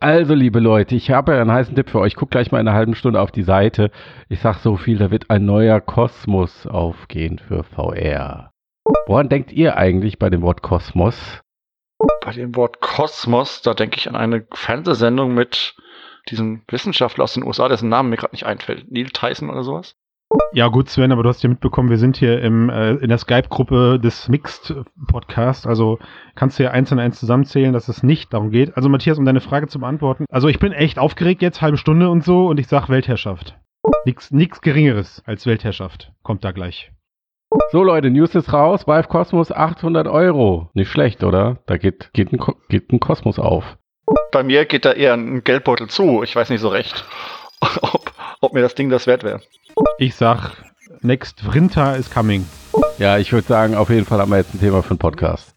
Also, liebe Leute, ich habe einen heißen Tipp für euch. Guckt gleich mal in einer halben Stunde auf die Seite. Ich sag so viel, da wird ein neuer Kosmos aufgehen für VR. Woran denkt ihr eigentlich bei dem Wort Kosmos? Bei dem Wort Kosmos, da denke ich an eine Fernsehsendung mit diesem Wissenschaftler aus den USA, dessen Namen mir gerade nicht einfällt. Neil Tyson oder sowas? Ja, gut, Sven, aber du hast ja mitbekommen, wir sind hier im, äh, in der Skype-Gruppe des Mixed Podcast. Also kannst du ja eins und eins zusammenzählen, dass es nicht darum geht. Also, Matthias, um deine Frage zu beantworten. Also, ich bin echt aufgeregt jetzt, halbe Stunde und so, und ich sag Weltherrschaft. Nix, nix Geringeres als Weltherrschaft. Kommt da gleich. So, Leute, News ist raus. Vive Cosmos 800 Euro. Nicht schlecht, oder? Da geht, geht, ein, geht ein Kosmos auf. Bei mir geht da eher ein Geldbeutel zu. Ich weiß nicht so recht, ob, ob mir das Ding das wert wäre. Ich sag, next Winter is coming. Ja, ich würde sagen, auf jeden Fall haben wir jetzt ein Thema für einen Podcast.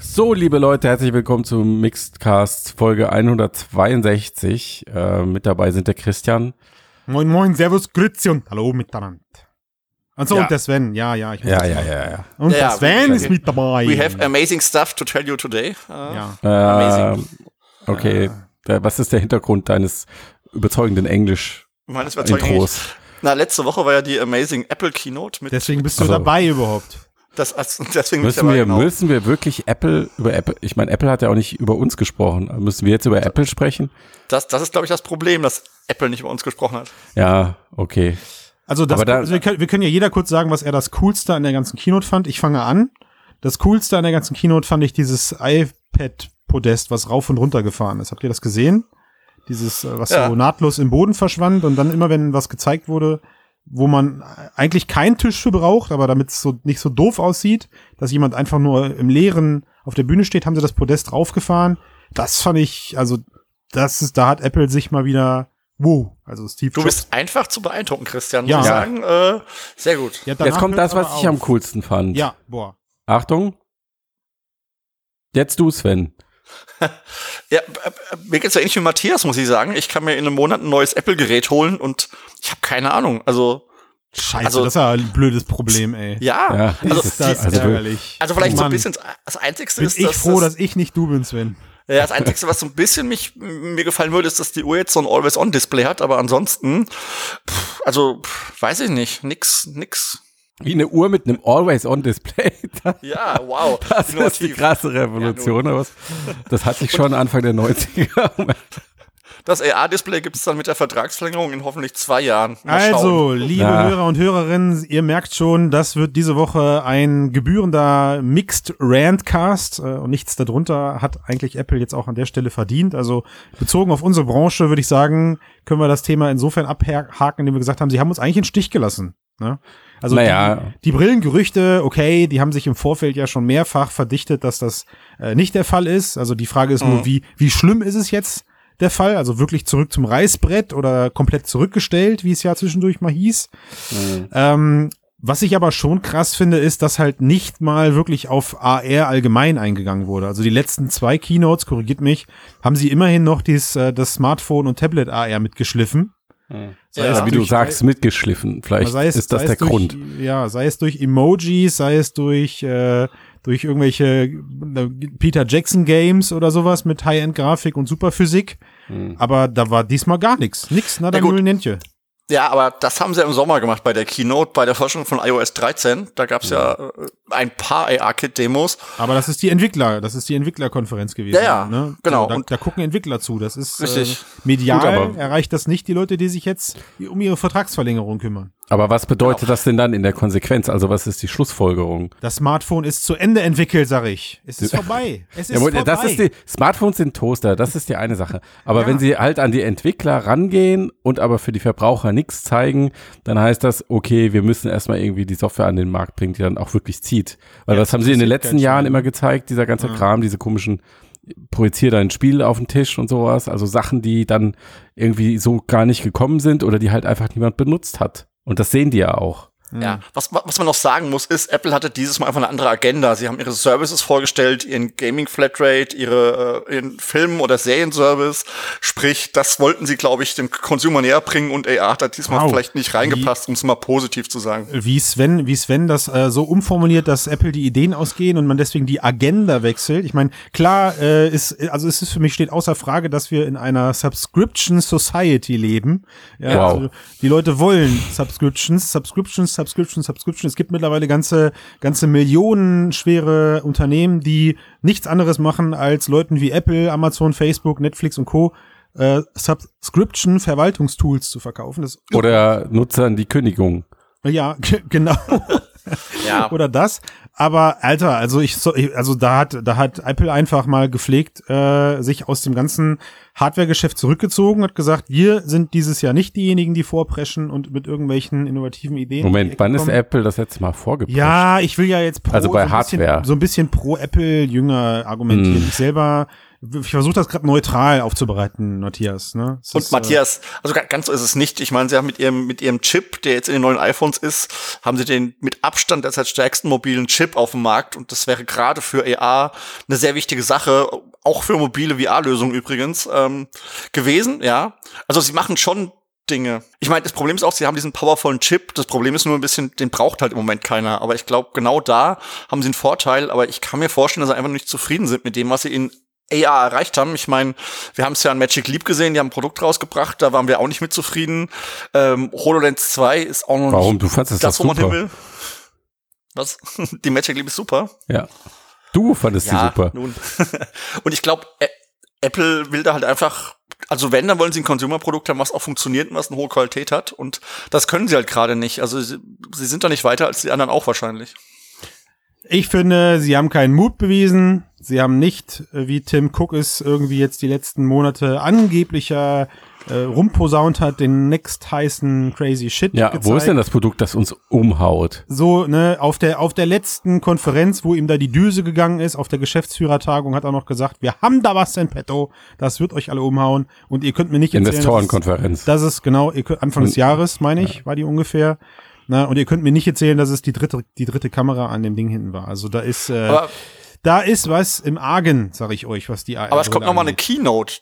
So, liebe Leute, herzlich willkommen zum Mixedcast Folge 162. Äh, mit dabei sind der Christian. Moin, moin, servus, grüezi und hallo miteinander. Achso, Ja. und der Sven, ja, ja. Ich muss Ja, ja, ja, ja. Und Ja, der Sven we- ist mit dabei. We have amazing stuff to tell you today. Uh, ja. Amazing. okay, Der- was ist der Hintergrund deines überzeugenden Englisch-Intros? Meines Überzeugens. Na, letzte Woche war ja die Amazing Apple Keynote mit Deswegen bist du Also- dabei überhaupt. Das, also, deswegen Müssen wir, genau. müssen wir wirklich Apple über Apple, ich meine, Apple hat ja auch nicht über uns gesprochen. Müssen wir jetzt über Apple sprechen? Das, das ist, glaube ich, das Problem, dass Apple nicht über uns gesprochen hat. Ja, okay. Also, das, da- also wir, können, wir können ja jeder kurz sagen, was er das Coolste an der ganzen Keynote fand. Ich fange an. Das Coolste an der ganzen Keynote fand ich dieses iPad-Podest, was rauf und runter gefahren ist. Habt ihr das gesehen? Dieses, äh, was Ja. so nahtlos im Boden verschwand und dann immer, wenn was gezeigt wurde, wo man eigentlich keinen Tisch für braucht, aber damit es so nicht so doof aussieht, dass jemand einfach nur im Leeren auf der Bühne steht, haben sie das Podest raufgefahren. Das fand ich, also, das ist, da hat Apple sich mal wieder, wow, also Steve Du Jobs. bist einfach zu beeindrucken, Christian, muss Ja. ich sagen. Äh, sehr gut. Ja, Jetzt kommt das, was ich am auf. coolsten fand. Ja, boah. Achtung. Jetzt du, Sven. Ja, mir geht's ja ähnlich wie Matthias, muss ich sagen. Ich kann mir in einem Monat ein neues Apple-Gerät holen und ich habe keine Ahnung. Also, Scheiße, Also- das ist ja ein blödes Problem, ey. ja. Ja, Also, ist das also- ärgerlich. also vielleicht so ein bisschen, das Einzigste Bin ist, ich dass froh, das, dass ich nicht du bin, Sven. Ja, das Einzige, was so ein bisschen mich, mir gefallen würde, ist, dass die Uhr jetzt so ein Always-On-Display hat, aber ansonsten, pff, also, pff, weiß ich nicht, nix, nix. Wie eine Uhr mit einem Always-On-Display. Ja, wow. das ist die innovativ. krasse Revolution. aber was- das hatte ich schon Anfang der 90er. Das AR-Display gibt es dann mit der Vertragsverlängerung in hoffentlich zwei Jahren. Mal Also, schauen. liebe Ja. Hörer und Hörerinnen, ihr merkt schon, das wird diese Woche ein gebührender Mixed Randcast äh, und nichts darunter hat eigentlich Apple jetzt auch an der Stelle verdient. Also bezogen auf unsere Branche würde ich sagen, können wir das Thema insofern abhaken, indem wir gesagt haben, sie haben uns eigentlich in den Stich gelassen. Ne? Also Naja. die, die Brillengerüchte, okay, die haben sich im Vorfeld ja schon mehrfach verdichtet, dass das äh, nicht der Fall ist. Also die Frage ist nur, Mhm. wie, wie schlimm ist es jetzt der Fall? Also wirklich zurück zum Reißbrett oder komplett zurückgestellt, wie es ja zwischendurch mal hieß. Ähm, was ich aber schon krass finde, ist, dass halt nicht mal wirklich auf AR allgemein eingegangen wurde. Also die letzten zwei Keynotes, korrigiert mich, haben sie immerhin noch dies, äh, das Smartphone und Tablet AR mitgeschliffen. Sei Ja, es Ja, wie du durch- sagst, mitgeschliffen. Vielleicht sei es, ist das sei der durch, Grund. Ja, sei es durch Emojis, sei es durch, äh, durch irgendwelche Peter Jackson Games oder sowas mit High-End-Grafik und Superphysik. Hm. Aber da war diesmal gar nichts. Nix, nada Ja, gut. Ja, aber das haben sie im Sommer gemacht bei der Keynote, bei der Forschung von iOS 13. Da gab's ja äh, ein paar AR-Kit-Demos. Aber das ist die Entwickler, das ist die Entwicklerkonferenz gewesen. Ja, ja, ne? genau. So, da, Und- da gucken Entwickler zu. Das ist Richtig. Äh, medial Gut, aber- erreicht das nicht die Leute, die sich jetzt um ihre Vertragsverlängerung kümmern. Aber was bedeutet Genau. das denn dann in der Konsequenz? Also was ist die Schlussfolgerung? Das Smartphone ist zu Ende entwickelt, sag ich. Es ist vorbei. Es ist Ja, vorbei. das ist die, Smartphones sind Toaster, das ist die eine Sache. Aber Ja. wenn sie halt an die Entwickler rangehen und aber für die Verbraucher nichts zeigen, dann heißt das, okay, wir müssen erstmal irgendwie die Software an den Markt bringen, die dann auch wirklich zieht. Weil Ja, was haben sie in den letzten Jahren immer gezeigt, dieser ganze Ja. Kram, diese komischen projizier dein Spiel auf den Tisch und sowas, also Sachen, die dann irgendwie so gar nicht gekommen sind oder die halt einfach niemand benutzt hat. Und das sehen die ja auch. Ja, was, was man noch sagen muss, ist, Apple hatte dieses Mal einfach eine andere Agenda. Sie haben ihre Services vorgestellt, ihren Gaming Flatrate, ihre, äh, ihren Film- oder Serienservice. Sprich, das wollten sie, glaube ich, dem Consumer näher bringen und AR hat da diesmal Wow. vielleicht nicht reingepasst, um es mal positiv zu sagen. Wie Sven, wie Sven das äh, so umformuliert, dass Apple die Ideen ausgehen und man deswegen die Agenda wechselt. Ich meine, klar, äh, ist, also es ist für mich steht außer Frage, dass wir in einer Subscription Society leben. Ja, Wow. also die Leute wollen Subscriptions, Subscriptions, Subscriptions, Subscriptions. Es gibt mittlerweile ganze, ganze millionenschwere Unternehmen, die nichts anderes machen, als Leuten wie Apple, Amazon, Facebook, Netflix und Co. Äh, Subscription-Verwaltungstools zu verkaufen. Das Oder Nutzern die Kündigung. ja, genau. Ja. Oder das. Aber Alter, also ich so, ich- also da hat da hat Apple einfach mal gepflegt äh, sich aus dem ganzen Hardware-Geschäft zurückgezogen, hat gesagt, wir sind dieses Jahr nicht diejenigen, die vorpreschen und mit irgendwelchen innovativen Ideen. Moment, wann ist. Apple das letzte Mal vorgeprescht? Ja, ich will ja jetzt pro, Also bei so ein bisschen, Hardware. so ein bisschen pro Apple Jünger argumentieren. Hm. Ich selber ich versuche das gerade neutral aufzubereiten, Matthias, ne? Es Und ist, äh, Matthias, also ga- ganz so ist es nicht. Ich meine, sie haben mit ihrem, mit ihrem Chip, der jetzt in den neuen iPhones ist, haben sie den mit Abstand derzeit stärksten mobilen Chip auf dem Markt. Und das wäre gerade für AR eine sehr wichtige Sache, auch für mobile VR-Lösungen übrigens, ähm, gewesen, ja. Also sie machen schon Dinge. Ich meine, das Problem ist auch, sie haben diesen powervollen Chip. Das Problem ist nur ein bisschen, den braucht halt im Moment keiner. Aber ich glaube, genau da haben sie einen Vorteil. Aber ich kann mir vorstellen, dass sie einfach nicht zufrieden sind mit dem, was sie in AR erreicht haben. Ich meine, wir haben es ja an Magic Leap gesehen, die haben ein Produkt rausgebracht, da waren wir auch nicht mit zufrieden. Ähm, HoloLens 2 ist auch noch Warum? nicht Du fandest das, das, doch wo man hin super. will. Was? Die Magic Leap ist super. Ja. Du fandest die super. nun. und ich glaube, Apple will da halt einfach, also wenn, dann wollen sie ein Consumer-Produkt haben, was auch funktioniert und was eine hohe Qualität hat. Und das können sie halt gerade nicht. Also sie, sie sind da nicht weiter als die anderen auch wahrscheinlich. Ich finde, sie haben keinen Mut bewiesen. Sie haben nicht, äh, wie Tim Cook es irgendwie jetzt die letzten Monate angeblicher äh, rumposaunt hat, den next heißen crazy shit Ja, gezeigt. wo ist denn das Produkt, das uns umhaut? So, ne, auf der, auf der letzten Konferenz, wo ihm da die Düse gegangen ist, auf der Geschäftsführertagung, hat er noch gesagt, wir haben da was in petto, das wird euch alle umhauen und ihr könnt mir nicht erzählen, Investorenkonferenz. das ist genau, ihr könnt, Anfang des Und- Jahres, meine ich, war die ungefähr. Na, und ihr könnt mir nicht erzählen, dass es die dritte, die dritte Kamera an dem Ding hinten war. Also da ist, äh, Aber, da ist was im Argen, sag ich euch, was die aber es kommt noch mal eine Keynote.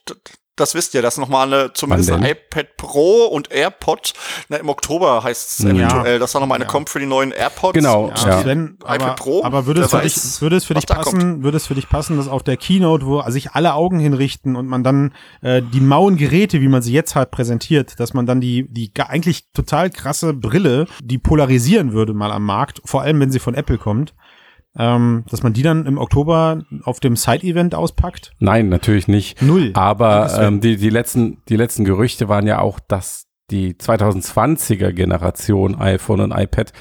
Das wisst ihr, das noch mal eine, zumindest ein iPad Pro und AirPod. Na, Im Oktober heißt es Ja. eventuell, dass da noch mal eine Ja. kommt für die neuen AirPods. Genau, Und ja. Sven, iPad aber, Pro, aber würde es für dich, weiß, würde es für dich passen, würde es für dich passen, dass auf der Keynote, wo sich alle Augen hinrichten und man dann äh, die mauen Geräte, wie man sie jetzt halt präsentiert, dass man dann die die eigentlich total krasse Brille, die polarisieren würde mal am Markt, vor allem wenn sie von Apple kommt, ähm, dass man die dann im Oktober auf dem Side-Event auspackt? Nein, natürlich nicht. Null. Aber ähm, die, die, letzten, die letzten Gerüchte waren ja auch, dass die 2020er Generation iPhone und iPad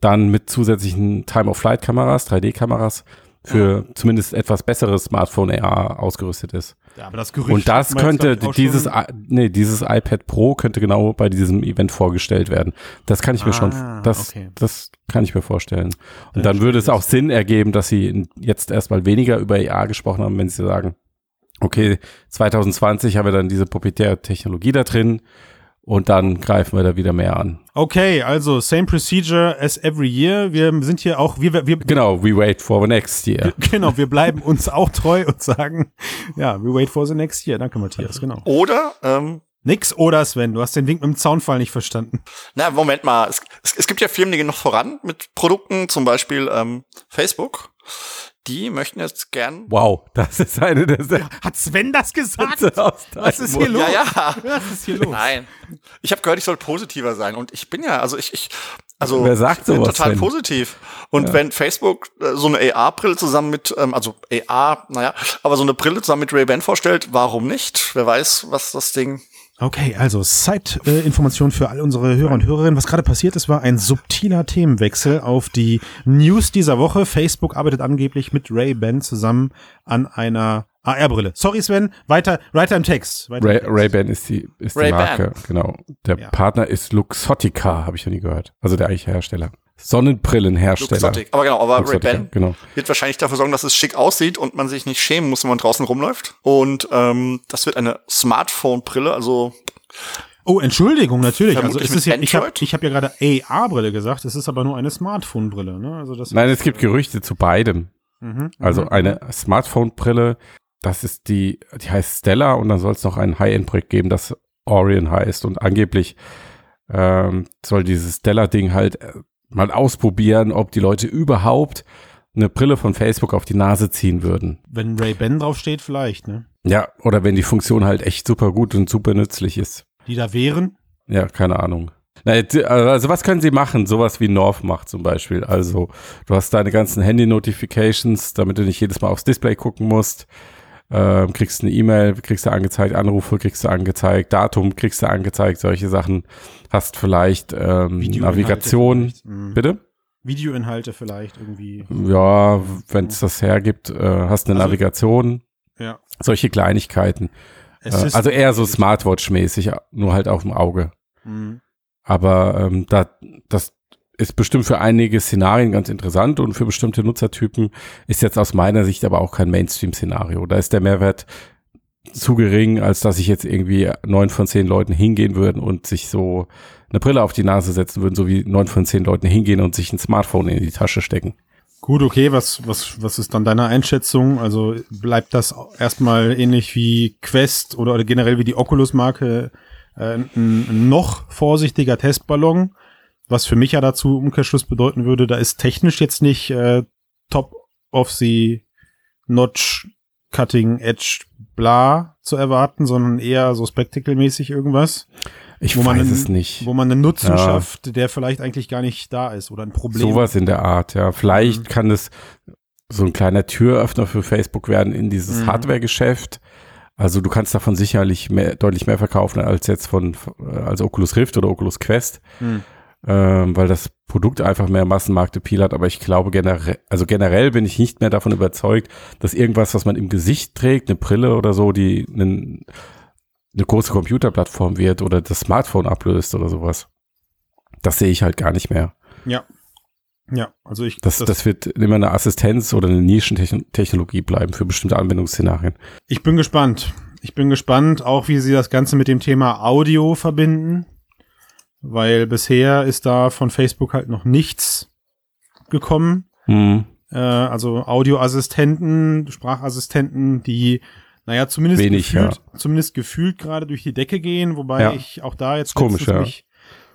dann mit zusätzlichen Time-of-Flight-Kameras, 3D-Kameras für zumindest etwas besseres Smartphone AR ausgerüstet ist. Ja, aber das Gerücht Und das könnte, dieses, nee, dieses iPad Pro könnte genau bei diesem Event vorgestellt werden. Das kann ich mir Ah, schon, das, okay. das kann ich mir vorstellen. Und Dann dann würde es auch Sinn ergeben, dass sie jetzt erstmal weniger über AR gesprochen haben, wenn sie sagen, okay, 2020 haben wir dann diese proprietäre Technologie da drin und dann greifen wir da wieder mehr an. Okay, also same procedure as every year. Wir sind hier auch, wir, wir Genau, we wait for the next year. genau, wir bleiben uns auch treu und sagen, ja, we wait for the next year. Danke, Matthias, genau. Oder, ähm, Nix oder Sven, du hast den Wink mit dem Zaunfall nicht verstanden. na, Moment mal. Es, es, es gibt ja Firmen, die gehen noch voran mit Produkten, zum Beispiel ähm, Facebook. Die möchten jetzt gern. Wow, das ist eine der Hat Sven das gesagt? Was ist hier los? Ja, ja. Was ist hier los? Nein. Ich habe gehört, ich soll positiver sein. Und ich bin ja, also ich, ich also Wer sagt ich bin sowas total denn? positiv. Und wenn Facebook äh, so eine AR-Brille zusammen mit, ähm, also AR, naja, aber so eine Brille zusammen mit Ray-Ban vorstellt, warum nicht? Wer weiß, was das Ding. Okay, also Side-Information für all unsere Hörer und Hörerinnen. Was gerade passiert ist, war ein subtiler Themenwechsel auf die News dieser Woche. Facebook arbeitet angeblich mit Ray-Ban zusammen an einer AR-Brille. Sorry, Sven, weiter, weiter im Text. Weiter Ray, im Text. Ray-Ban ist die, ist die. Marke, genau. Der Ja. Partner ist Luxottica, habe ich noch nie gehört. Also der eigentliche Hersteller. Sonnenbrillenhersteller. Luxottic. Aber genau, aber Ray-Ban genau. wird wahrscheinlich dafür sorgen, dass es schick aussieht und man sich nicht schämen muss, wenn man draußen rumläuft. Und ähm, das wird eine Smartphone-Brille, also Oh, Entschuldigung, natürlich. Also Vermutlich es ist mit ja, ich habe ich hab ja gerade AR-Brille gesagt, es ist aber nur eine Smartphone-Brille. Ne? Also das Nein, es gibt Gerüchte zu beidem. Mhm, Also mhm. eine Smartphone-Brille, das ist die, die heißt Stella und dann soll es noch ein High-End-Projekt geben, das Orion heißt und angeblich ähm, soll dieses Stella-Ding halt äh, mal ausprobieren, ob die Leute überhaupt eine Brille von Facebook auf die Nase ziehen würden. Wenn Ray-Ban draufsteht, vielleicht, ne? Ja, oder wenn die Funktion halt echt super gut und super nützlich ist. Die da wären. Ja, keine Ahnung. Jetzt, Also was können sie machen? Sowas wie North macht zum Beispiel. Also du hast deine ganzen Handy-Notifications, damit du nicht jedes Mal aufs Display gucken musst. Ähm, kriegst eine E-Mail, kriegst du angezeigt, Anrufe kriegst du angezeigt, Datum kriegst du angezeigt, solche Sachen. Hast vielleicht ähm, Navigation. vielleicht. Mhm. Bitte? Videoinhalte vielleicht irgendwie. Ja, wenn es das hergibt, äh, hast eine Also- Navigation, Ja. solche Kleinigkeiten. Äh, also eher so Smartwatch-mäßig, nur halt auf dem Auge. Mhm. Aber ähm, da, das ist bestimmt für einige Szenarien ganz interessant und für bestimmte Nutzertypen ist jetzt aus meiner Sicht aber auch kein Mainstream-Szenario. Da ist der Mehrwert zu gering, als dass ich jetzt irgendwie neun von zehn Leuten hingehen würden und sich so eine Brille auf die Nase setzen würden, so wie neun von zehn Leuten hingehen und sich ein Smartphone in die Tasche stecken. Gut, okay, was, was, was ist dann deine Einschätzung? Also bleibt das erstmal ähnlich wie Quest oder, generell wie die Oculus-Marke äh, ein noch vorsichtiger Testballon, was für mich ja dazu Umkehrschluss bedeuten würde, da ist technisch jetzt nicht äh, top of the notch cutting edge bla zu erwarten, sondern eher so spectacle-mäßig irgendwas, Ich Wo man weiß einen- es nicht. wo man einen Nutzen Ja. schafft, der vielleicht eigentlich gar nicht da ist oder ein Problem. Sowas in der Art, ja. Vielleicht Mhm. kann es so ein kleiner Türöffner für Facebook werden in dieses Mhm. Hardware-Geschäft. Also du kannst davon sicherlich mehr, deutlich mehr verkaufen als jetzt von äh, als Oculus Rift oder Oculus Quest, Hm. Ähm, weil das Produkt einfach mehr Massenmarktappeal hat. Aber ich glaube generell, also generell bin ich nicht mehr davon überzeugt, dass irgendwas, was man im Gesicht trägt, eine Brille oder so, die einen, eine große Computerplattform wird oder das Smartphone ablöst oder sowas. Das sehe ich halt gar nicht mehr. Ja. Ja, also ich, Das, das, wird immer eine Assistenz oder eine Nischentechnologie bleiben für bestimmte Anwendungsszenarien. Ich bin gespannt. Ich bin gespannt, auch wie sie das Ganze mit dem Thema Audio verbinden, weil bisher ist da von Facebook halt noch nichts gekommen. Hm. Äh, also Audioassistenten, Sprachassistenten, die, naja, zumindest Wenig, gefühlt, zumindest gefühlt gerade durch die Decke gehen, wobei Ja. ich auch da jetzt komisch, ja. mich,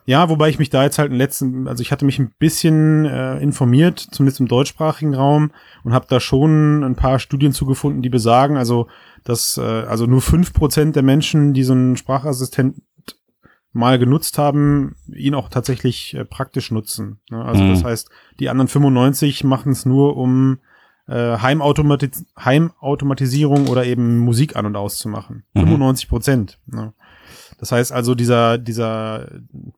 ja, wobei ich mich da jetzt halt im letzten, also ich hatte mich ein bisschen äh, informiert, zumindest im deutschsprachigen Raum, und habe da schon ein paar Studien zugefunden, die besagen, also dass äh, also nur fünf Prozent der Menschen, die so einen Sprachassistent mal genutzt haben, ihn auch tatsächlich äh, praktisch nutzen. Ne? Also Mhm. das heißt, die anderen 95 machen es nur, um äh, Heimautomati Heimautomatisierung oder eben Musik an- und auszumachen. Mhm. 95 Prozent. Ne? Das heißt also, dieser, dieser,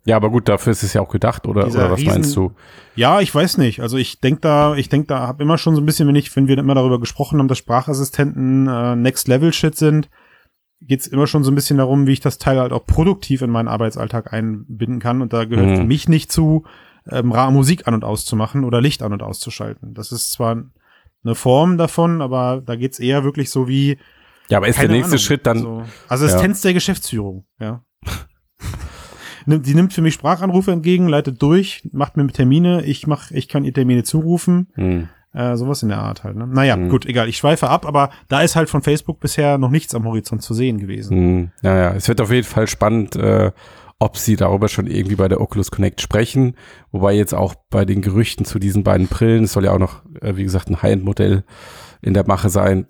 Ja, aber gut, dafür ist es ja auch gedacht, oder, oder was Riesen- meinst du? ja, ich weiß nicht. Also ich denk da, ich denk da, habe immer schon so ein bisschen, wenn ich, wenn wir immer darüber gesprochen haben, dass Sprachassistenten äh, Next Level Shit sind, geht's immer schon so ein bisschen darum, wie ich das Teil halt auch produktiv in meinen Arbeitsalltag einbinden kann. Und da gehört Mhm. für mich nicht zu, ähm, Ra- Musik an und auszumachen oder Licht an und auszuschalten. Das ist zwar eine Form davon, aber da geht's eher wirklich so wie Ja, aber ist der nächste Ahnung, Schritt dann, so Assistenz der Geschäftsführung, ja. Die nimmt für mich Sprachanrufe entgegen, leitet durch, macht mir Termine, ich mach, ich kann ihr Termine zurufen, hm, äh, sowas in der Art halt. Ne? Naja, Mhm. gut, egal, ich schweife ab, aber da ist halt von Facebook bisher noch nichts am Horizont zu sehen gewesen. hm, ja, ja, es wird auf jeden Fall spannend, äh, ob sie darüber schon irgendwie bei der Oculus Connect sprechen, wobei jetzt auch bei den Gerüchten zu diesen beiden Brillen, es soll ja auch noch, äh, wie gesagt, ein High-End-Modell in der Mache sein,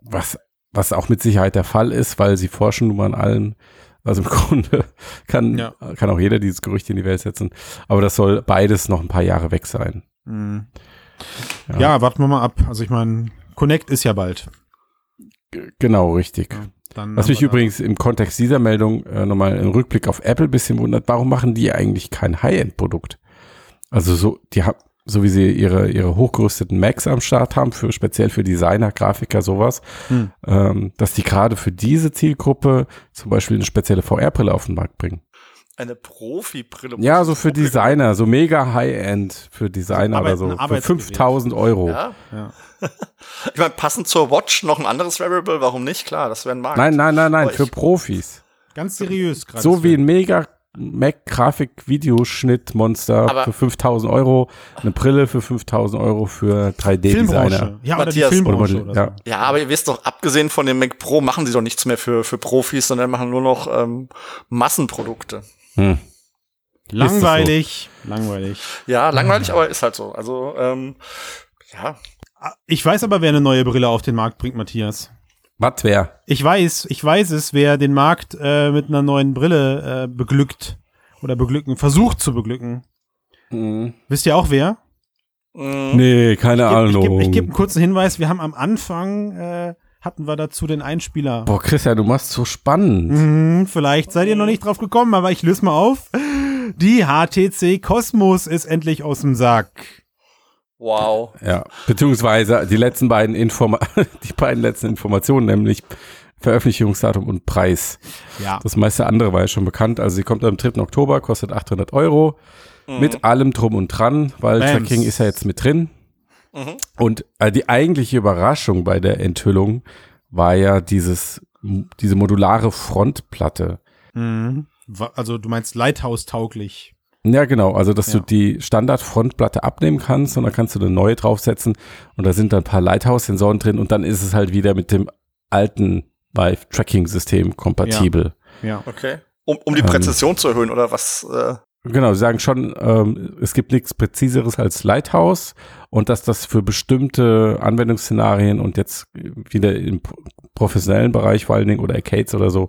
was, was auch mit Sicherheit der Fall ist, weil sie forschen nun mal an allem. Also im Grunde kann, Ja. kann auch jeder dieses Gerücht in die Welt setzen. Aber das soll beides noch ein paar Jahre weg sein. Mhm. Ja. Ja. warten wir mal ab. Also ich meine, Connect ist ja bald. G genau, richtig. Ja, dann Was mich übrigens im Kontext dieser Meldung äh, nochmal im Rückblick auf Apple ein bisschen wundert, warum machen die eigentlich kein High-End-Produkt? Also so, die haben, so wie sie ihre, ihre hochgerüsteten Macs am Start haben, für speziell für Designer, Grafiker, sowas, Hm. ähm, dass die gerade für diese Zielgruppe zum Beispiel eine spezielle VR-Brille auf den Markt bringen. Eine Profi-Brille. Ja, so für Designer, so mega High-End für Designer oder so. Für Arbeitsgerät. 5000 Euro. Ja. Ja. Ich meine, passend zur Watch noch ein anderes Wearable, warum nicht? Klar, das wäre ein Markt. Nein, nein, nein, nein, für Profis. Ganz seriös gerade. So wie ein mega Mac-Grafik-Videoschnitt-Monster für 5000 Euro, eine Brille für 5000 Euro für 3D-Designer. Filmbranche. Ja, Matthias. Filmbranche Oder- oder, ja. so. Ja, aber ihr wisst doch, abgesehen von dem Mac Pro machen sie doch nichts mehr für, für Profis, sondern machen nur noch ähm, Massenprodukte. Hm. Langweilig. Langweilig. Ja, langweilig, aber ist halt so. Also, ähm, ja, Ich weiß aber, wer eine neue Brille auf den Markt bringt, Matthias. Was wär? Ich weiß, ich weiß es, wer den Markt äh, mit einer neuen Brille äh, beglückt oder beglücken, versucht zu beglücken. Wisst ihr auch wer? mm, Nee, keine Ich Ahnung. gebe ich geb einen kurzen Hinweis. Wir haben am Anfang, äh, hatten wir dazu den Einspieler. Boah, Christian, du machst so spannend. Mhm, vielleicht seid ihr noch nicht drauf gekommen, aber ich löse mal auf. Die HTC Cosmos ist endlich aus dem Sack. wow. Ja, beziehungsweise die letzten beiden Informa die beiden letzten Informationen, nämlich Veröffentlichungsdatum und Preis. Ja. Das meiste andere war ja schon bekannt. Also sie kommt am 3. Oktober, kostet 800 Euro. Mit allem drum und dran, weil Bams. Tracking ist ja jetzt mit drin. Mhm. Und äh, die eigentliche Überraschung bei der Enthüllung war ja dieses, diese modulare Frontplatte. Mhm. Also du meinst Lighthouse-tauglich. Ja, genau. Also, dass Ja. du die Standard-Frontplatte abnehmen kannst und dann kannst du eine neue draufsetzen und da sind dann ein paar Lighthouse-Sensoren drin und dann ist es halt wieder mit dem alten Vive-Tracking-System kompatibel. Ja. Okay. Um, um die Ähm. Präzision zu erhöhen, oder was? Äh, Genau, sie sagen schon, ähm, es gibt nichts Präziseres als Lighthouse und dass das für bestimmte Anwendungsszenarien und jetzt wieder im pro- professionellen Bereich vor allen Dingen oder Arcades oder so,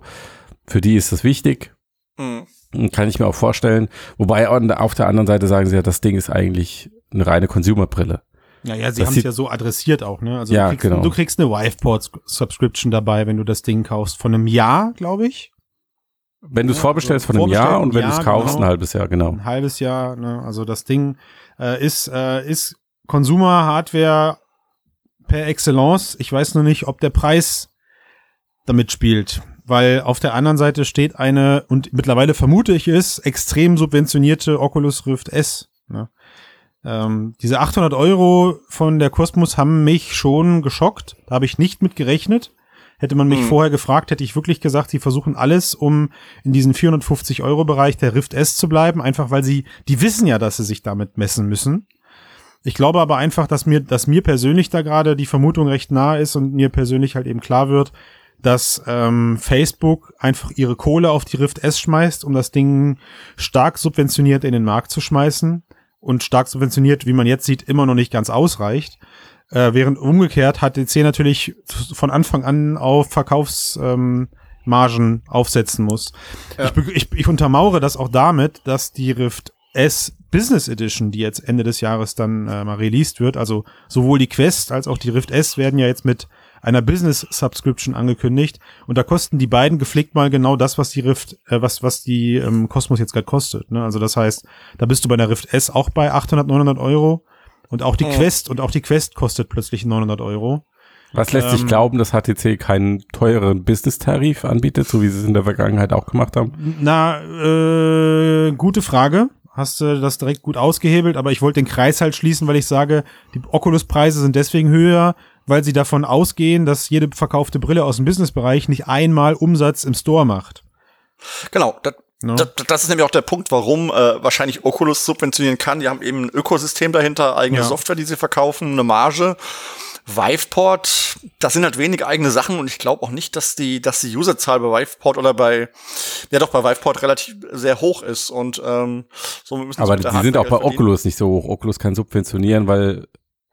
für die ist das wichtig. mh. Kann ich mir auch vorstellen. Wobei auf der anderen Seite sagen sie ja, das Ding ist eigentlich eine reine Consumer-Brille. Ja, ja, sie haben es ja so adressiert auch, ne? Also Ja, du, kriegst, genau. du kriegst eine Viveport-Subscription dabei, wenn du das Ding kaufst. Von einem Jahr, glaube ich. Wenn du es vorbestellst also von einem Jahr und wenn du es kaufst, Jahr, ein halbes Jahr, genau. Ein halbes Jahr, ne? Also das Ding äh, ist, äh, ist Consumer-Hardware per Excellence. Ich weiß nur nicht, ob der Preis damit spielt. Weil auf der anderen Seite steht eine, und mittlerweile vermute ich es, extrem subventionierte Oculus Rift S. Ne? Ähm, diese 800 Euro von der Cosmos haben mich schon geschockt. Da habe ich nicht mit gerechnet. Hätte man mich Mhm. vorher gefragt, hätte ich wirklich gesagt, sie versuchen alles, um in diesen 450 Euro Bereich der Rift S zu bleiben, einfach weil sie, die wissen ja, dass sie sich damit messen müssen. Ich glaube aber einfach, dass mir, dass mir persönlich da gerade die Vermutung recht nahe ist und mir persönlich halt eben klar wird, dass ähm, Facebook einfach ihre Kohle auf die Rift S schmeißt, um das Ding stark subventioniert in den Markt zu schmeißen und stark subventioniert, wie man jetzt sieht, immer noch nicht ganz ausreicht. Äh, während umgekehrt HTC natürlich von Anfang an auf Verkaufsmargen ähm, aufsetzen muss. Ja. Ich, ich, ich untermauere das auch damit, dass die Rift S Business Edition, die jetzt Ende des Jahres dann äh, mal released wird, also sowohl die Quest als auch die Rift S werden ja jetzt mit einer Business Subscription angekündigt und da kosten die beiden gepflegt mal genau das, was die Rift, äh, was was die ähm, Cosmos jetzt gerade kostet. Ne? Also das heißt, da bist du bei der Rift S auch bei 800, 900 Euro und auch die Mhm. Quest und auch die Quest kostet plötzlich 900 Euro. Was lässt sich Ähm, glauben, dass HTC keinen teureren Business-Tarif anbietet, so wie sie es in der Vergangenheit auch gemacht haben? Na, äh, gute Frage. Hast du das direkt gut ausgehebelt, aber ich wollte den Kreis halt schließen, weil ich sage, die Oculus-Preise sind deswegen höher, weil sie davon ausgehen, dass jede verkaufte Brille aus dem Businessbereich nicht einmal Umsatz im Store macht. Genau, das, Ne? das, das ist nämlich auch der Punkt, warum äh, wahrscheinlich Oculus subventionieren kann. Die haben eben ein Ökosystem dahinter, eigene Ja. Software, die sie verkaufen, eine Marge. Viveport, das sind halt wenig eigene Sachen und ich glaube auch nicht, dass die, dass die Userzahl bei Viveport oder bei, ja doch bei Viveport relativ sehr hoch ist und ähm, so müssen sie Aber die sind auch bei verdienen. Oculus nicht so hoch. Oculus kann subventionieren, weil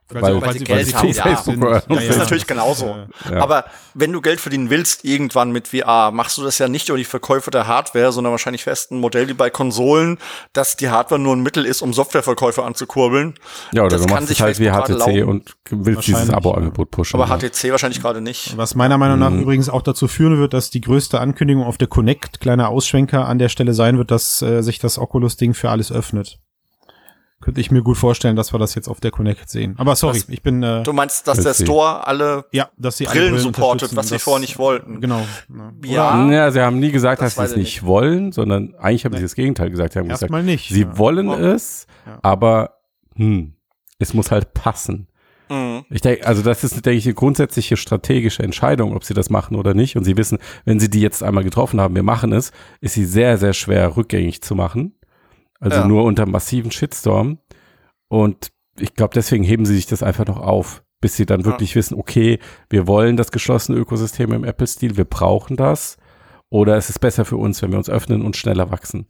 Weil- weil sie Geld haben, ja. Facebook Ja, Das ist natürlich genauso. Ja. Aber wenn du Geld verdienen willst, irgendwann mit VR, machst du das ja nicht über die Verkäufe der Hardware, sondern wahrscheinlich fest ein Modell wie bei Konsolen, dass die Hardware nur ein Mittel ist, um Softwareverkäufe anzukurbeln. ja, oder Das du kann machst sich es halt wie HTC und willst dieses Abo-Angebot pushen. Aber ja. HTC wahrscheinlich gerade nicht. Was meiner Meinung nach Mhm. übrigens auch dazu führen wird, dass die größte Ankündigung auf der Connect, kleiner Ausschwenker an der Stelle sein wird, dass äh, sich das Oculus-Ding für alles öffnet. Könnte ich mir gut vorstellen, dass wir das jetzt auf der Connect sehen. Aber sorry, Was- ich bin äh, Du meinst, dass der. Store alle ja, dass sie alle Brillen supportet, was sie vorher nicht wollten. Genau. Ja. Ja, sie haben nie gesagt, Das dass sie es ich nicht, wollen, sondern eigentlich haben sie Nee. das Gegenteil gesagt. Sie haben gesagt, Erstmal nicht. sie ja. wollen Ja. es, Ja. aber hm, es muss halt passen. Mhm. Ich denke, also das ist, denke ich, eine grundsätzliche strategische Entscheidung, ob sie das machen oder nicht. Und sie wissen, wenn sie die jetzt einmal getroffen haben, wir machen es, ist sie sehr, sehr schwer rückgängig zu machen. Also Ja. nur unter massiven Shitstorm. Und ich glaube, deswegen heben sie sich das einfach noch auf, bis sie dann Ja. wirklich wissen, okay, wir wollen das geschlossene Ökosystem im Apple-Stil, wir brauchen das. Oder es ist besser für uns, wenn wir uns öffnen und schneller wachsen.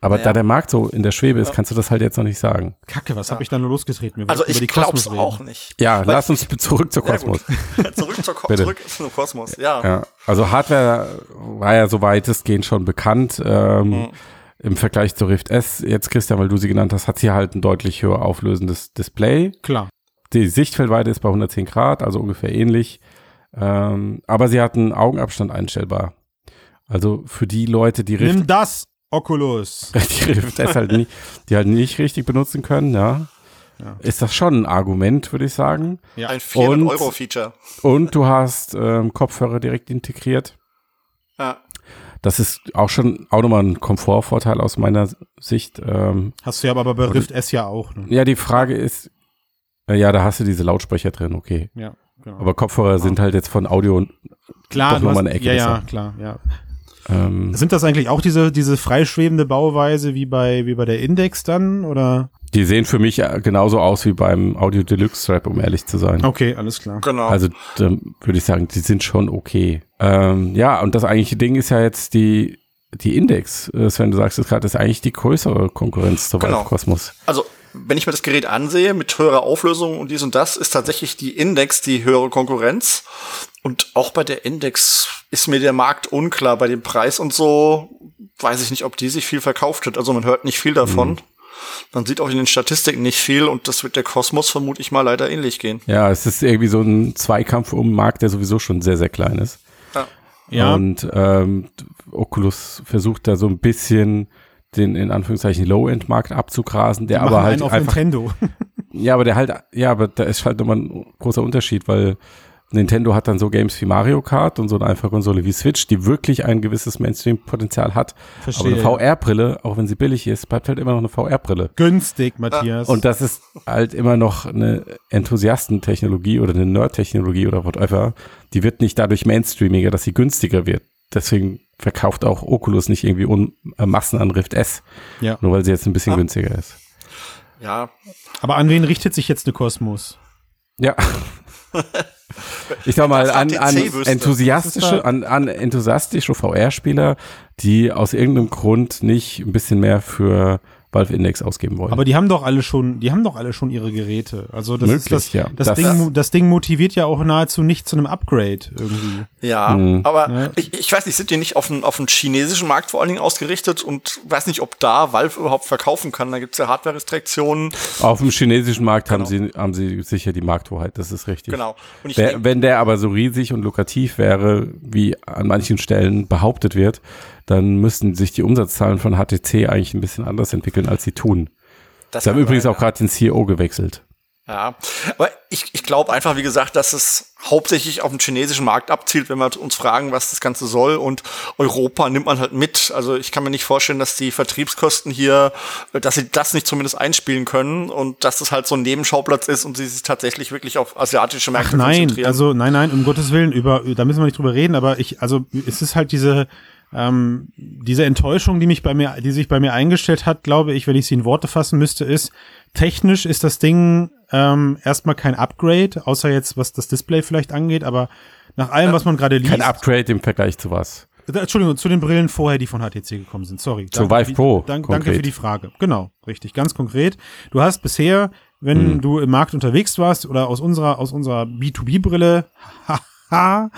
Aber Naja. da der Markt so in der Schwebe ist, Ja. kannst du das halt jetzt noch nicht sagen. Kacke, was Ja. habe ich da nur losgetreten? Wir Also ich die Kosmos glaub's auch nicht. Ja, Weil- lass uns zurück zur Ja, Kosmos. zurück, zur Ko Bitte. zurück zum Kosmos, ja. Ja, also Hardware war ja so weitestgehend schon bekannt. Ähm, Mhm. Im Vergleich zur Rift S, jetzt Christian, weil du sie genannt hast, hat sie halt ein deutlich höher auflösendes Display. Klar. Die Sichtfeldweite ist bei 110 Grad, also ungefähr ähnlich. Ähm, aber sie hat einen Augenabstand einstellbar. Also für die Leute, die Rift, Nimm das, Oculus. die Rift S halt nicht, die halt nicht richtig benutzen können, ja, Ja. ist das schon ein Argument, würde ich sagen. Ja. Ein 400 Und- Euro Feature. Und du hast ähm, Kopfhörer direkt integriert. Ja. Das ist auch schon auch nochmal ein Komfortvorteil aus meiner Sicht. Ähm, Hast du ja aber bei Rift S ja auch. Ne? ja, die Frage ist, äh, ja, da hast du diese Lautsprecher drin, okay. Ja, genau. Aber Kopfhörer sind halt jetzt von Audio und klar, doch du noch mal hast, eine Ecke ja, ja, klar, ja. ähm, Sind das eigentlich auch diese, diese freischwebende Bauweise wie bei, wie bei der Index dann? Oder? Die sehen für mich äh, genauso aus wie beim Audio Deluxe Strap, um ehrlich zu sein. Okay, alles klar. Genau. Also ähm, würde ich sagen, die sind schon okay. Ähm, ja, und das eigentliche Ding ist ja jetzt die, die Index. Äh, Sven, du sagst es gerade, ist eigentlich die größere Konkurrenz zur Genau. Valve Cosmos. Also, wenn ich mir das Gerät ansehe, mit höherer Auflösung und dies und das, ist tatsächlich die Index die höhere Konkurrenz. Und auch bei der Index ist mir der Markt unklar. Bei dem Preis und so weiß ich nicht, ob die sich viel verkauft hat. Also man hört nicht viel davon. Man sieht auch in den Statistiken nicht viel und das wird der Kosmos vermute ich mal leider ähnlich gehen. Ja, es ist irgendwie so ein Zweikampf um einen Markt, der sowieso schon sehr, sehr klein ist. Ja, Und ähm, Oculus versucht da so ein bisschen den in Anführungszeichen Low-End-Markt abzugrasen, der aber halt einen auf einfach. Nintendo. Ja, aber der halt, ja, aber da ist halt nochmal ein großer Unterschied, weil Nintendo hat dann so Games wie Mario Kart und so eine einfache Konsole wie Switch, die wirklich ein gewisses Mainstream-Potenzial hat. Verstehe. Aber eine VR-Brille, auch wenn sie billig ist, bleibt halt immer noch eine VR-Brille. Günstig, Matthias. Und das ist halt immer noch eine Enthusiastentechnologie oder eine Nerd-Technologie oder whatever. Die wird nicht dadurch mainstreamiger, dass sie günstiger wird. Deswegen verkauft auch Oculus nicht irgendwie un äh, Massen an Rift S, ja. nur weil sie jetzt ein bisschen Ah. günstiger ist. Ja, Aber an wen richtet sich jetzt eine Kosmos? Ja. Ich sag mal, an, an enthusiastische, an, an enthusiastische VR-Spieler, die aus irgendeinem Grund nicht ein bisschen mehr für Valve Index ausgeben wollen. Aber die haben doch alle schon, die haben doch alle schon ihre Geräte. Also das ist Möglich, das, ja. das, Das- Ding, das Ding motiviert ja auch nahezu nicht zu einem Upgrade irgendwie. ja. Mhm. Aber Ja. Ich, ich weiß nicht, sind die nicht auf den, auf den chinesischen Markt vor allen Dingen ausgerichtet und weiß nicht, ob da Valve überhaupt verkaufen kann. Da gibt's ja Hardware-Restriktionen. Auf dem chinesischen Markt haben, Genau. sie, haben sie sicher die Markthoheit, das ist richtig. Genau. Und ich Wer, denk- wenn der aber so riesig und lukrativ wäre, wie an manchen Stellen behauptet wird, dann müssten sich die Umsatzzahlen von HTC eigentlich ein bisschen anders entwickeln, als sie tun. das Sie haben übrigens sein, auch gerade den CEO gewechselt. Ja, aber ich, ich glaube einfach, wie gesagt, dass es hauptsächlich auf den chinesischen Markt abzielt, wenn wir uns fragen, was das Ganze soll. Und Europa nimmt man halt mit. Also ich kann mir nicht vorstellen, dass die Vertriebskosten hier, dass sie das nicht zumindest einspielen können und dass das halt so ein Nebenschauplatz ist und sie sich tatsächlich wirklich auf asiatische Märkte Ach nein, konzentrieren. also nein, nein, um Gottes Willen, über, da müssen wir nicht drüber reden, aber ich, also es ist halt diese, ähm, diese Enttäuschung, die mich bei mir, die sich bei mir eingestellt hat, glaube ich, wenn ich sie in Worte fassen müsste, ist, technisch ist das Ding ähm, erstmal kein Upgrade, außer jetzt, was das Display vielleicht angeht, aber nach allem, was man gerade liest. Kein Upgrade im Vergleich zu was. Äh, Entschuldigung, zu den Brillen vorher, die von HTC gekommen sind. Sorry. Zu Vive Pro, Dank, danke für die Frage. Genau, richtig, ganz konkret. Du hast bisher, wenn Hm. du im Markt unterwegs warst oder aus unserer aus unserer B2B-Brille, haha, äh,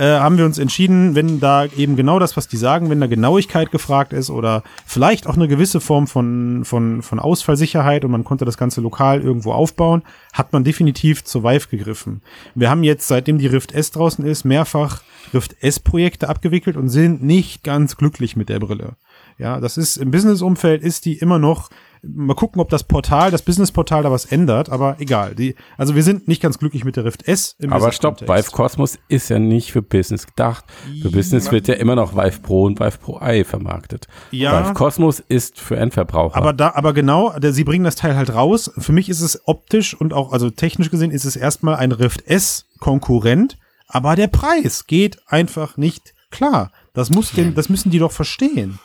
haben wir uns entschieden, wenn da eben genau das, was die sagen, wenn da Genauigkeit gefragt ist oder vielleicht auch eine gewisse Form von von von Ausfallsicherheit und man konnte das Ganze lokal irgendwo aufbauen, hat man definitiv zur Vive gegriffen. Wir haben jetzt, seitdem die Rift S draußen ist, mehrfach Rift S-Projekte abgewickelt und sind nicht ganz glücklich mit der Brille. Ja, das ist im Business-Umfeld ist die immer noch Mal gucken, ob das Portal, das Business-Portal da was ändert, aber egal. Die, also wir sind nicht ganz glücklich mit der Rift S. Im aber stopp, Vive Cosmos ist ja nicht für Business gedacht. Für Business wird ja immer noch Vive Pro und Vive Pro i vermarktet. Ja. Vive Cosmos ist für Endverbraucher. Aber da, aber genau, der, sie bringen das Teil halt raus. Für mich ist es optisch und auch, also technisch gesehen, ist es erstmal ein Rift S Konkurrent, aber der Preis geht einfach nicht klar. Das muss den, das müssen die doch verstehen.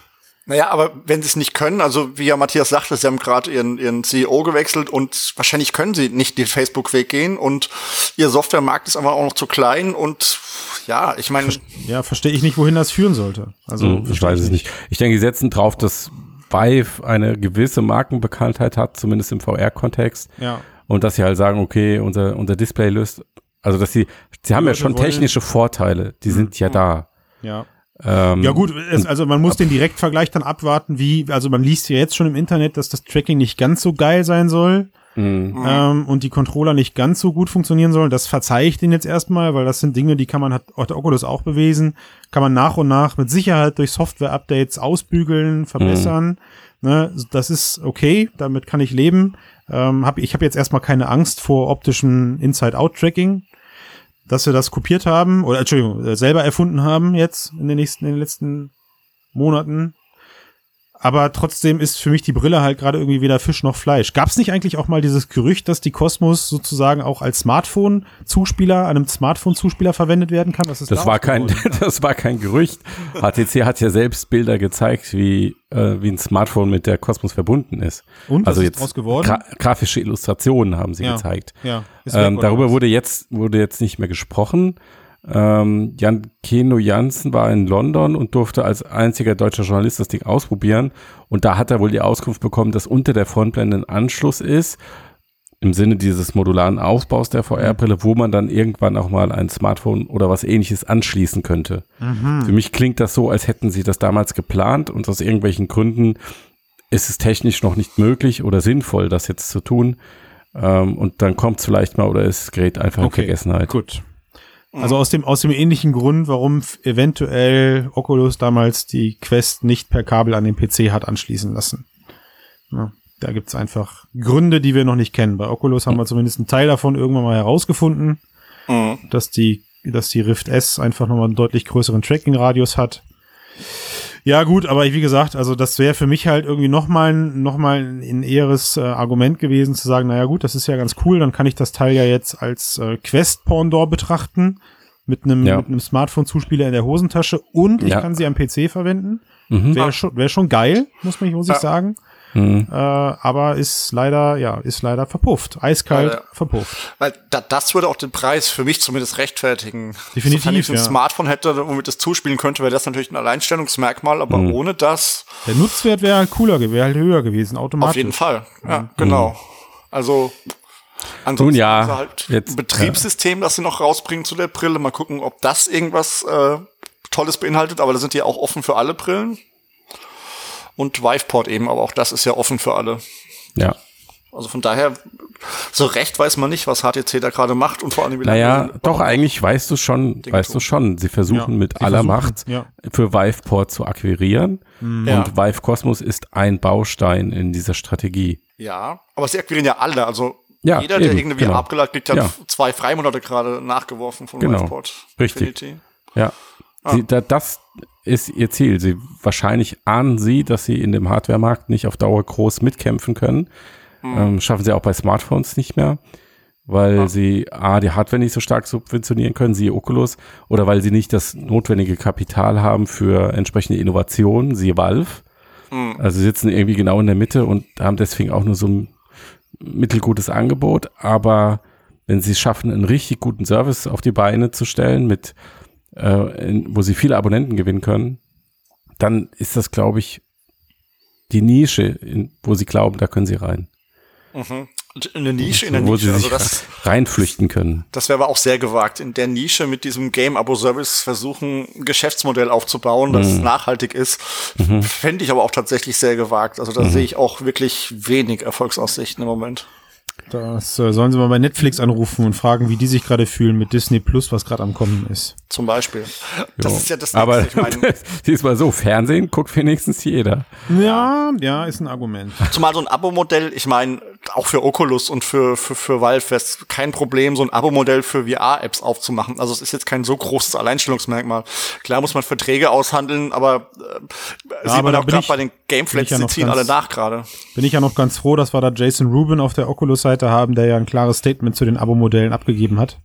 Naja, aber wenn sie es nicht können, also wie ja Matthias sagte, sie haben gerade ihren, ihren CEO gewechselt und wahrscheinlich können sie nicht den Facebook-Weg gehen und ihr Softwaremarkt ist einfach auch noch zu klein und ja, ich meine. Ja, verstehe ich nicht, wohin das führen sollte. Also hm, ich weiß es nicht. Ich denke, die setzen drauf, dass Vive eine gewisse Markenbekanntheit hat, zumindest im VR-Kontext. Ja. Und dass sie halt sagen, okay, unser, unser Display löst, also dass sie, sie haben ja schon technische Vorteile, die sind ja da. Ja. Ähm, ja gut, es, also man muss den Direktvergleich dann abwarten, wie, also man liest ja jetzt schon im Internet, dass das Tracking nicht ganz so geil sein soll mhm. ähm, und die Controller nicht ganz so gut funktionieren sollen. Das verzeihe ich denen jetzt erstmal, weil das sind Dinge, die kann man, hat der Oculus auch bewiesen, kann man nach und nach mit Sicherheit durch Software-Updates ausbügeln, verbessern. Mhm. Ne, das ist okay, damit kann ich leben. Ähm, hab, ich habe jetzt erstmal keine Angst vor optischem Inside-Out-Tracking dass wir das kopiert haben oder Entschuldigung, äh, selber erfunden haben jetzt in den nächsten, in den letzten Monaten. Aber trotzdem ist für mich die Brille halt gerade irgendwie weder Fisch noch Fleisch. Gab es nicht eigentlich auch mal dieses Gerücht, dass die Cosmos sozusagen auch als Smartphone-Zuspieler, einem Smartphone-Zuspieler verwendet werden kann? Das, ist das war kein, das war kein Gerücht. HTC hat ja selbst Bilder gezeigt, wie, äh, wie ein Smartphone mit der Cosmos verbunden ist. Und also was jetzt ist geworden? Gra grafische Illustrationen haben sie ja, gezeigt. Ja. Ähm, darüber wurde jetzt wurde jetzt nicht mehr gesprochen. Ähm, Jan Keno Jansen war in London und durfte als einziger deutscher Journalist das Ding ausprobieren. Und da hat er wohl die Auskunft bekommen, dass unter der Frontblende ein Anschluss ist, im Sinne dieses modularen Ausbaus der VR-Brille, wo man dann irgendwann auch mal ein Smartphone oder was ähnliches anschließen könnte. Mhm. Für mich klingt das so, als hätten sie das damals geplant und aus irgendwelchen Gründen ist es technisch noch nicht möglich oder sinnvoll, das jetzt zu tun. Ähm, und dann kommt es vielleicht mal oder es gerät einfach okay, in Vergessenheit. Gut. Also aus dem, aus dem ähnlichen Grund, warum eventuell Oculus damals die Quest nicht per Kabel an den PC hat anschließen lassen. Ja, da gibt's einfach Gründe, die wir noch nicht kennen. Bei Oculus haben wir zumindest einen Teil davon irgendwann mal herausgefunden, mhm. dass die, dass die Rift S einfach nochmal einen deutlich größeren Tracking-Radius hat. Ja, gut, aber wie gesagt, also das wäre für mich halt irgendwie nochmal noch mal ein eheres äh, Argument gewesen, zu sagen, naja gut, das ist ja ganz cool, dann kann ich das Teil ja jetzt als äh, Quest-Pendant betrachten, mit einem ja. mit einem Smartphone-Zuspieler in der Hosentasche und ich ja. kann sie am PC verwenden. Mhm. Wäre schon, wär schon geil, muss man muss ich sagen. Mhm. Äh, aber ist leider, ja, ist leider verpufft. Eiskalt weil, verpufft. Weil da, das würde auch den Preis für mich zumindest rechtfertigen. Definitiv. Wenn ich ein ja. Smartphone hätte, womit das zuspielen könnte, wäre das natürlich ein Alleinstellungsmerkmal, aber mhm. ohne das. Der Nutzwert wäre halt cooler, wäre halt höher gewesen, automatisch. Auf jeden Fall. Ja, mhm. genau. Also, Ansonsten Nun ja, halt jetzt, ein Betriebssystem, das sie noch rausbringen zu der Brille. Mal gucken, ob das irgendwas äh, Tolles beinhaltet, aber da sind die auch offen für alle Brillen und Viveport eben, aber auch das ist ja offen für alle. Ja. Also von daher, so recht weiß man nicht, was HTC da gerade macht und vor allem wie Naja, doch, eigentlich weißt du schon, Dinge weißt tun. du schon. Sie versuchen ja, mit aller versuchen, Macht ja. für Viveport zu akquirieren. Mhm. Und ja. Vive Cosmos ist ein Baustein in dieser Strategie. Ja, aber sie akquirieren ja alle. Also ja, jeder, eben, der irgendwie genau. abgeladen kriegt, hat ja. zwei Freimonate gerade nachgeworfen von genau. Viveport. Richtig. Infinity. Ja. Ah. Sie, da, das ist ihr Ziel. Sie wahrscheinlich ahnen sie, dass sie in dem Hardware-Markt nicht auf Dauer groß mitkämpfen können. Mhm. Ähm, schaffen sie auch bei Smartphones nicht mehr, weil ah. sie A, die Hardware nicht so stark subventionieren können, siehe Oculus, oder weil sie nicht das notwendige Kapital haben für entsprechende Innovationen, siehe Valve. Mhm. Also sie sitzen irgendwie genau in der Mitte und haben deswegen auch nur so ein mittelgutes Angebot, aber wenn sie es schaffen, einen richtig guten Service auf die Beine zu stellen mit äh, in, wo sie viele Abonnenten gewinnen können, dann ist das, glaube ich, die Nische, in, wo sie glauben, da können sie rein. Mhm. Eine Nische in der wo Nische, sie also das reinflüchten können. Das wäre aber auch sehr gewagt, in der Nische mit diesem Game-Abo-Service versuchen, ein Geschäftsmodell aufzubauen, das mhm. nachhaltig ist. Mhm. Fände ich aber auch tatsächlich sehr gewagt. Also da mhm. sehe ich auch wirklich wenig Erfolgsaussichten im Moment. Das äh, sollen sie mal bei Netflix anrufen und fragen, wie die sich gerade fühlen mit Disney Plus, was gerade am Kommen ist. Zum Beispiel. Das Jo. ist ja das Aber. Ich meine, siehst mal so, Fernsehen guckt wenigstens jeder. Ja, ja, ist ein Argument. zumal so ein Abo-Modell, ich meine, auch für Oculus und für, für, für Valve wäre es kein Problem, so ein Abo-Modell für VR-Apps aufzumachen. Also es ist jetzt kein so großes Alleinstellungsmerkmal. Klar muss man Verträge aushandeln, aber äh, sieht aber man da auch gerade bei den Gameflats, ja die ziehen ganz- alle nach gerade. Bin ich ja noch ganz froh, dass wir da Jason Rubin auf der Oculus-Seite haben, der ja ein klares Statement zu den Abo-Modellen abgegeben hat,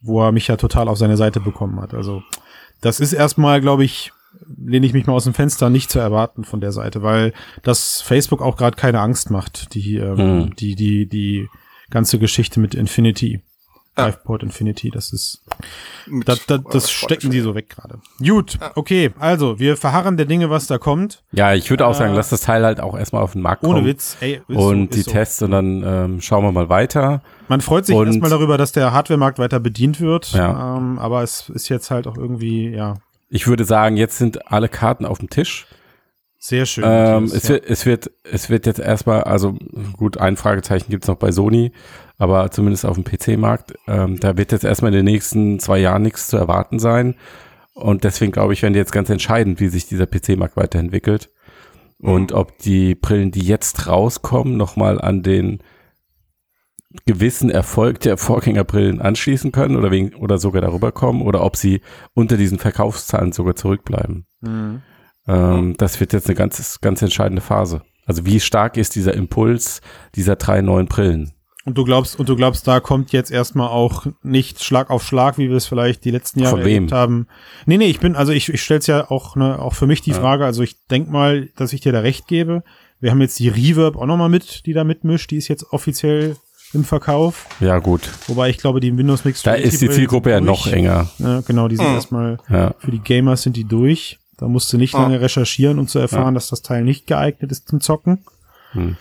wo er mich ja total auf seine Seite bekommen hat. Also das ist erstmal, glaube ich, lehne ich mich mal aus dem Fenster, nicht zu erwarten von der Seite, weil das Facebook auch gerade keine Angst macht, die, ähm, Hm. die, die, die ganze Geschichte mit Infinity. Ja. Liveport Infinity, das ist, Mit das, das, eurer das stecken die so weg gerade. Gut, okay, also wir verharren der Dinge, was da kommt. Ja, ich würde auch sagen, Äh, lass das Teil halt auch erstmal auf den Markt kommen. Ohne Witz, ey. so, Und ist die so. Tests und dann ähm, schauen wir mal weiter. Man freut sich Und- erstmal darüber, dass der Hardware-Markt weiter bedient wird. Ja. Ähm, aber es ist jetzt halt auch irgendwie, ja, Ich würde sagen, jetzt sind alle Karten auf dem Tisch. sehr schön. Ähm, es, ja. wird, es, wird, es wird jetzt erstmal, also gut, ein Fragezeichen gibt's noch bei Sony, aber zumindest auf dem PC-Markt. Ähm, da wird jetzt erstmal in den nächsten zwei Jahren nichts zu erwarten sein. Und deswegen glaube ich, werden die jetzt ganz entscheidend, wie sich dieser PC-Markt weiterentwickelt. Und ob die Brillen, die jetzt rauskommen, nochmal an den gewissen Erfolg der Vorgängerbrillen anschließen können oder, wegen, oder sogar darüber kommen oder ob sie unter diesen Verkaufszahlen sogar zurückbleiben. Mhm. Ähm, das wird jetzt eine ganz, ganz entscheidende Phase. Also wie stark ist dieser Impuls dieser drei neuen Brillen? Und du glaubst, und du glaubst, da kommt jetzt erstmal auch nicht Schlag auf Schlag, wie wir es vielleicht die letzten Jahre Von wem? erlebt haben. Nee, nee, ich bin, also ich, ich stell's ja auch, ne, auch für mich die Ja. Frage, also ich denk mal, dass ich dir da recht gebe. Wir haben jetzt die Reverb auch nochmal mit, die da mitmischt, die ist jetzt offiziell im Verkauf. Ja, gut. Wobei ich glaube, die Windows Mixed Da ist die Zielgruppe ja noch enger. Ja, genau, die sind Mhm. erstmal Ja. Für die Gamers sind die durch. Da musst du nicht lange recherchieren, um zu erfahren, dass das Teil nicht geeignet ist zum Zocken. Hm.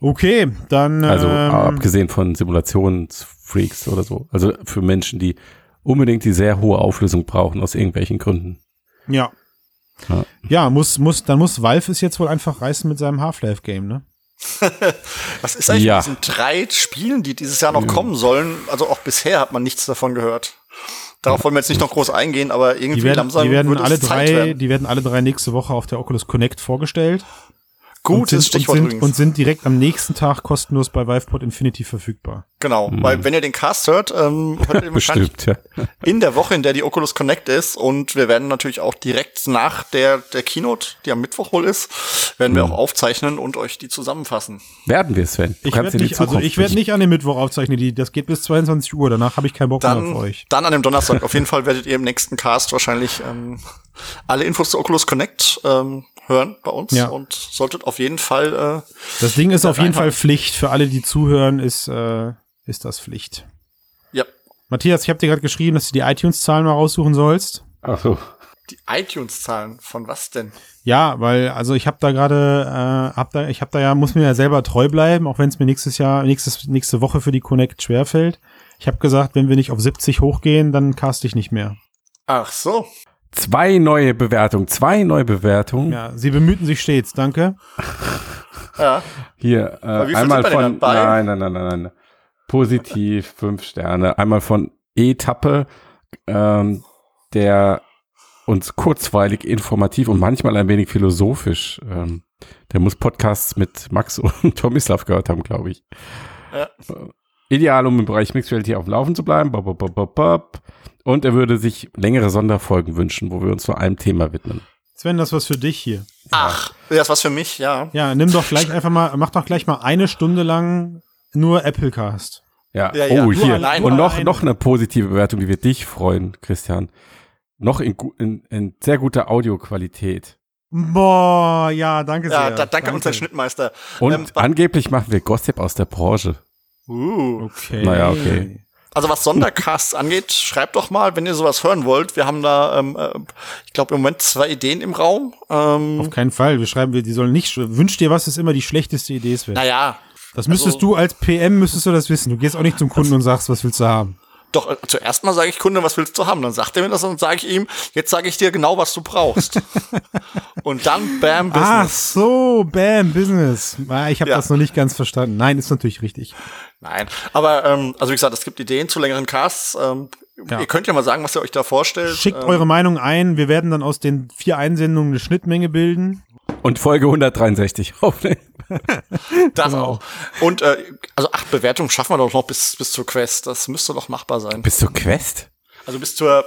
Okay, dann. Also ähm, abgesehen von Simulationsfreaks oder so. Also für Menschen, die unbedingt die sehr hohe Auflösung brauchen aus irgendwelchen Gründen. ja. Ja. Ja, muss, muss, dann muss Valve es jetzt wohl einfach reißen mit seinem Half-Life-Game, ne? Was ist eigentlich Ja. mit diesen drei Spielen, die dieses Jahr noch kommen sollen? Also auch bisher hat man nichts davon gehört. Darauf wollen wir jetzt nicht noch groß eingehen, aber irgendwie Die werden, langsam die werden wird alle drei, werden. die werden alle drei nächste Woche auf der Oculus Connect vorgestellt. Und Gut, sind, ist Stichwort und sind, übrigens. und sind direkt am nächsten Tag kostenlos bei Viveport Infinity verfügbar. Genau, weil wenn ihr den Cast hört, ähm, hört ihr wahrscheinlich Bestimmt, ja. in der Woche, in der die Oculus Connect ist und wir werden natürlich auch direkt nach der, der Keynote, die am Mittwoch wohl ist, werden wir Mhm. auch aufzeichnen und euch die zusammenfassen. Werden wir, Sven. Du Ich werde nicht, also ich werde nicht an dem Mittwoch aufzeichnen, die, das geht bis 22 Uhr, danach habe ich keinen Bock mehr auf Dann, euch. dann an dem Donnerstag. Auf jeden Fall werdet ihr im nächsten Cast wahrscheinlich ähm, alle Infos zu Oculus Connect ähm, hören bei uns Ja. und solltet auf jeden Fall äh, Das Ding ist auf jeden Fall Pflicht. Für alle, die zuhören, ist, äh, ist das Pflicht. ja Matthias, ich habe dir gerade geschrieben, dass du die iTunes-Zahlen mal raussuchen sollst. Ach so. die iTunes-Zahlen. Von was denn? Ja, weil, also ich habe da gerade, äh, hab da, ich habe da ja, muss mir ja selber treu bleiben, auch wenn es mir nächstes Jahr, nächstes, nächste Woche für die Connect schwerfällt. Ich habe gesagt, wenn wir nicht auf 70 hochgehen, dann cast ich nicht mehr. Ach so. Zwei neue Bewertungen, zwei neue Bewertungen. Ja, sie bemühten sich stets, danke. Ja. Hier, Aber äh, einmal von, nein, nein, nein, nein, nein. Positiv, fünf Sterne. Einmal von E-Tappe, ähm, der uns kurzweilig, informativ und manchmal ein wenig philosophisch, ähm, der muss Podcasts mit Max und Tomislav gehört haben, glaube ich. Ja. Äh, Ideal, um im Bereich Mixed Reality auf dem Laufen zu bleiben. Bop, bop, bop. Und er würde sich längere Sonderfolgen wünschen, wo wir uns nur einem Thema widmen. Sven, das was für dich hier. Ach, das was für mich, ja. Ja, nimm doch gleich einfach mal, mach doch gleich mal eine Stunde lang nur Applecast. Ja, Ja, ja. oh, hier. allein. Und noch, noch eine positive Bewertung, die wird dich freuen, Christian. Noch in, in, in sehr guter Audioqualität. Boah, ja, danke sehr. Ja, da, danke, an unseren Schnittmeister. Und Ähm, angeblich machen wir Gossip aus der Branche. Uh. Okay. Naja, okay. Also was Sondercasts angeht, schreibt doch mal, wenn ihr sowas hören wollt. Wir haben da, ähm, äh, ich glaube im Moment zwei Ideen im Raum. Ähm, Auf keinen Fall. Wir schreiben, wir, die sollen nicht, wünsch dir was, ist immer die schlechteste Idee, Sven. naja, Das müsstest also- du als PM, müsstest du das wissen. Du gehst auch nicht zum Kunden und sagst, was willst du haben. Doch, äh, zuerst mal sage ich, Kunde, was willst du haben? Dann sagt er mir das und sage ich ihm, jetzt sage ich dir genau, was du brauchst. und dann, bam, Ach Business. so, bam, Business. Ah, Ich habe Ja. das noch nicht ganz verstanden. Nein, ist natürlich richtig. Nein, aber ähm, also wie gesagt, es gibt Ideen zu längeren Casts. Ähm, Ja. Ihr könnt ja mal sagen, was ihr euch da vorstellt. Schickt ähm, eure Meinung ein. Wir werden dann aus den vier Einsendungen eine Schnittmenge bilden. Und Folge 163 aufnehmen. Das Genau. auch. Und äh, also acht Bewertungen schaffen wir doch noch bis, bis zur Quest. Das müsste doch machbar sein. Bis zur Quest? Also bis zur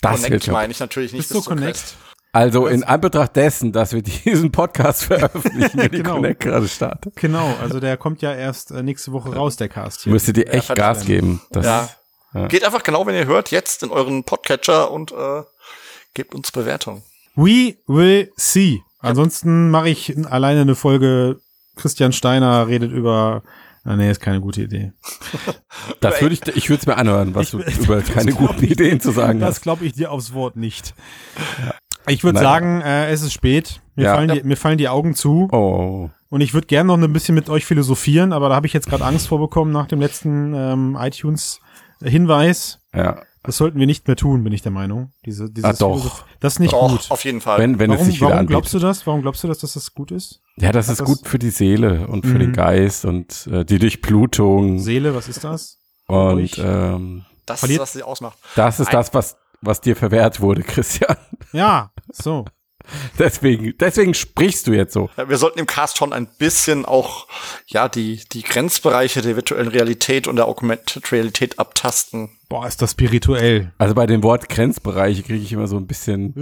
Das Connect meine ich natürlich nicht. Bis zur Connect. Quest. Also in Anbetracht dessen, dass wir diesen Podcast veröffentlichen, wenn die Genau. Connect gerade startet, Genau, also der kommt ja erst äh, nächste Woche raus, der Cast hier. müsstet ihr echt fertig Gas werden. geben. Das, Ja. Ja. Geht einfach genau, wenn ihr hört, jetzt in euren Podcatcher und äh, gebt uns Bewertung. We will see. Ansonsten mache ich alleine eine Folge. Christian Steiner redet über. Ah, nee, ist keine gute Idee. das würde ich, ich würde es mir anhören, was du über keine guten Ideen zu sagen Das hast. glaube ich dir aufs Wort nicht. Ich würde sagen, äh, es ist spät. Mir, Ja. fallen die, mir fallen die Augen zu. Oh. Und ich würde gerne noch ein bisschen mit euch philosophieren, aber da habe ich jetzt gerade Angst vorbekommen nach dem letzten ähm, iTunes-Hinweis. Ja. Das sollten wir nicht mehr tun, bin ich der Meinung. Diese, dieses Ah, doch. Philosoph- Das ist nicht Doch, gut. auf jeden Fall. Wenn, wenn es Warum, sich wieder warum anbietet. glaubst du das? Warum glaubst du, dass das, das gut ist? Ja, das ist das- gut für die Seele und für Mhm. den Geist und äh, die Durchblutung. Seele, was ist das? und ähm, das verliert- ist, was sie ausmacht. das ist Nein. das, was, was dir verwehrt wurde, Christian. Ja, so. Deswegen, deswegen sprichst du jetzt so. Ja, Wir sollten im Cast schon ein bisschen auch ja die die Grenzbereiche der virtuellen Realität und der Augmented Realität abtasten. Boah, ist das spirituell. Also bei dem Wort Grenzbereiche kriege ich immer so ein bisschen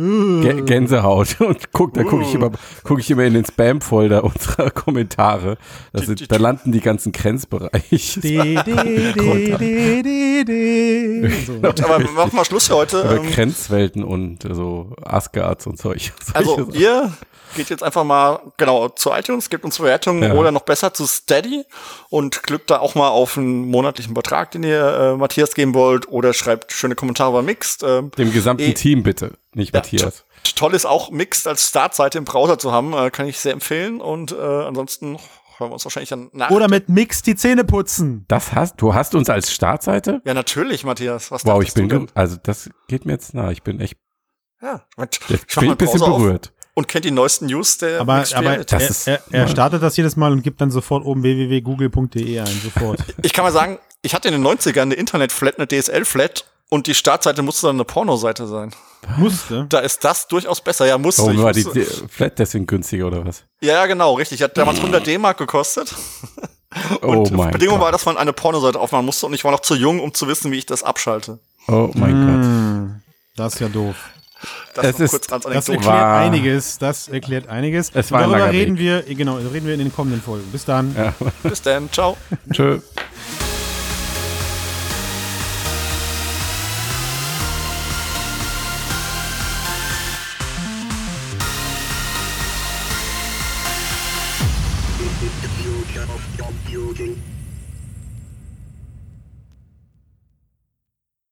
Gä Gänsehaut und guck, da gucke ich immer, gucke ich immer in den Spam-Folder unserer Kommentare. Das sind, da landen die ganzen Grenzbereiche. So. Aber wir machen mal Schluss für heute. Oder Ähm, Grenzwelten und äh, so Asgards und solche. Also ihr geht jetzt einfach mal genau zu iTunes, gebt uns Bewertungen Ja. oder noch besser zu Steady und glückt da auch mal auf einen monatlichen Betrag, den ihr äh, Matthias geben wollt oder schreibt schöne Kommentare bei Mixed. Ähm, Dem gesamten eh- Team bitte, nicht Ja, Matthias. Toll ist auch Mixed als Startseite im Browser zu haben, äh, kann ich sehr empfehlen und äh, ansonsten hören wir uns wahrscheinlich dann nach. Oder mit Mix die Zähne putzen. Das hast, du hast uns als Startseite? ja, natürlich, Matthias. Was Wow, ich du bin, denn? ge- also das geht mir jetzt nah. Ich bin echt, Ja, und jetzt ich bin ein bisschen berührt. Und kennt die neuesten News der Aber, Mixed aber er, er, er startet das jedes Mal und gibt dann sofort oben www.google.de ein, sofort. Ich kann mal sagen, ich hatte in den 90ern eine Internet-Flat, eine DSL-Flat und die Startseite musste dann eine Pornoseite sein. Musste. Da ist das durchaus besser. Ja, musste. Warum war die musste. die Flat deswegen günstiger oder was? ja, ja, genau, richtig. Hat damals 100 D-Mark gekostet. Oh Und mein Bedingung war, Gott. dass man eine Pornoseite aufmachen musste und ich war noch zu jung, um zu wissen, wie ich das abschalte. Oh mein Gott. Hm, Das ist ja doof. Das ist- kurz Das erklärt War- einiges. Das erklärt einiges. Es war Darüber reden Weg. wir, genau, reden wir in den kommenden Folgen. Bis dann. Ja. Bis dann, ciao. Tschö.